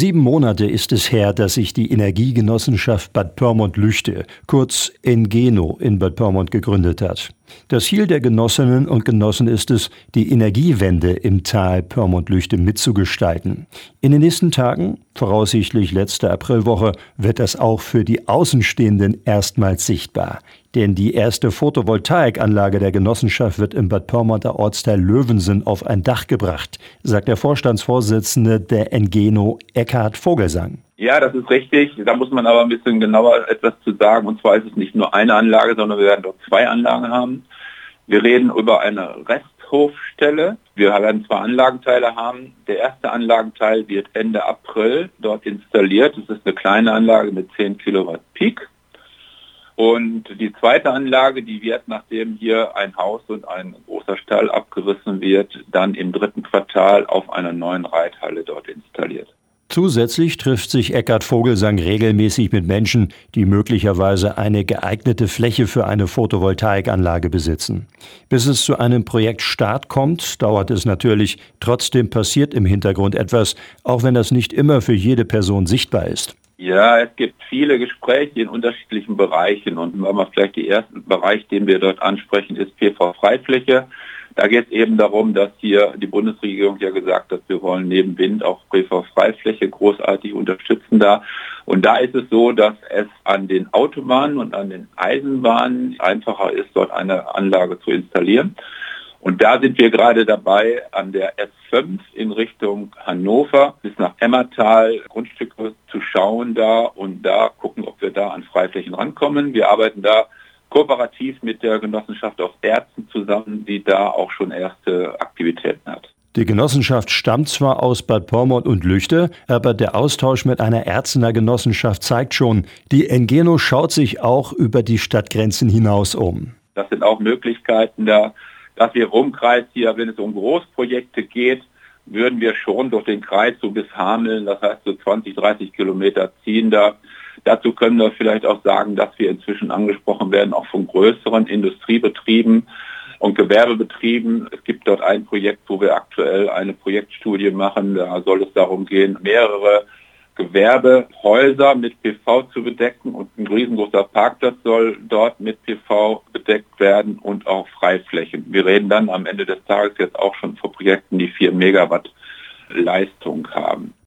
Sieben Monate ist es her, dass sich die Energiegenossenschaft Bad Pyrmont-Lüchte, kurz Engeno, in Bad Pyrmont gegründet hat. Das Ziel der Genossinnen und Genossen ist es, die Energiewende im Tal Pyrmont-Lüchte mitzugestalten. In den nächsten Tagen, voraussichtlich letzte Aprilwoche, wird das auch für die Außenstehenden erstmals sichtbar. Denn die erste Photovoltaikanlage der Genossenschaft wird im Bad Pyrmonter Ortsteil Löwensen auf ein Dach gebracht, sagt der Vorstandsvorsitzende der Engeno Eckhard Vogelsang. Ja, das ist richtig. Da muss man aber ein bisschen genauer etwas zu sagen. Und zwar ist es nicht nur eine Anlage, sondern wir werden dort zwei Anlagen haben. Wir reden über eine Resthofstelle. Wir werden zwei Anlagenteile haben. Der erste Anlagenteil wird Ende April dort installiert. Das ist eine kleine Anlage mit 10 Kilowatt Peak. Und die zweite Anlage, die wird, nachdem hier ein Haus und ein großer Stall abgerissen wird, dann im dritten Quartal auf einer neuen Reithalle dort installiert. Zusätzlich trifft sich Eckhard Vogelsang regelmäßig mit Menschen, die möglicherweise eine geeignete Fläche für eine Photovoltaikanlage besitzen. Bis es zu einem Projektstart kommt, dauert es natürlich. Trotzdem passiert im Hintergrund etwas, auch wenn das nicht immer für jede Person sichtbar ist. Ja, es gibt viele Gespräche in unterschiedlichen Bereichen und wenn wir vielleicht den ersten Bereich, den wir dort ansprechen, ist PV-Freifläche. Da geht es eben darum, dass hier die Bundesregierung ja gesagt hat, wir wollen neben Wind auch PV-Freifläche großartig unterstützen da. Und da ist es so, dass es an den Autobahnen und an den Eisenbahnen einfacher ist, dort eine Anlage zu installieren. Und da sind wir gerade dabei, an der S5 in Richtung Hannover bis nach Emmertal Grundstücke zu schauen da und da gucken, ob wir da an Freiflächen rankommen. Wir arbeiten da kooperativ mit der Genossenschaft aus Ärzten zusammen, die da auch schon erste Aktivitäten hat. Die Genossenschaft stammt zwar aus Bad Pyrmont und Lüchte, aber der Austausch mit einer Ärztener Genossenschaft zeigt schon, die Engeno schaut sich auch über die Stadtgrenzen hinaus um. Das sind auch Möglichkeiten da, dass wir im Kreis hier, wenn es um Großprojekte geht, würden wir schon durch den Kreis so bis Hameln, das heißt so 20, 30 Kilometer ziehen da. Dazu können wir vielleicht auch sagen, dass wir inzwischen angesprochen werden, auch von größeren Industriebetrieben und Gewerbebetrieben. Es gibt dort ein Projekt, wo wir aktuell eine Projektstudie machen. Da soll es darum gehen, mehrere Gewerbehäuser mit PV zu bedecken und ein riesengroßer Parkplatz soll dort mit PV bedeckt werden und auch Freiflächen. Wir reden dann am Ende des Tages jetzt auch schon von Projekten, die 4 Megawatt Leistung haben.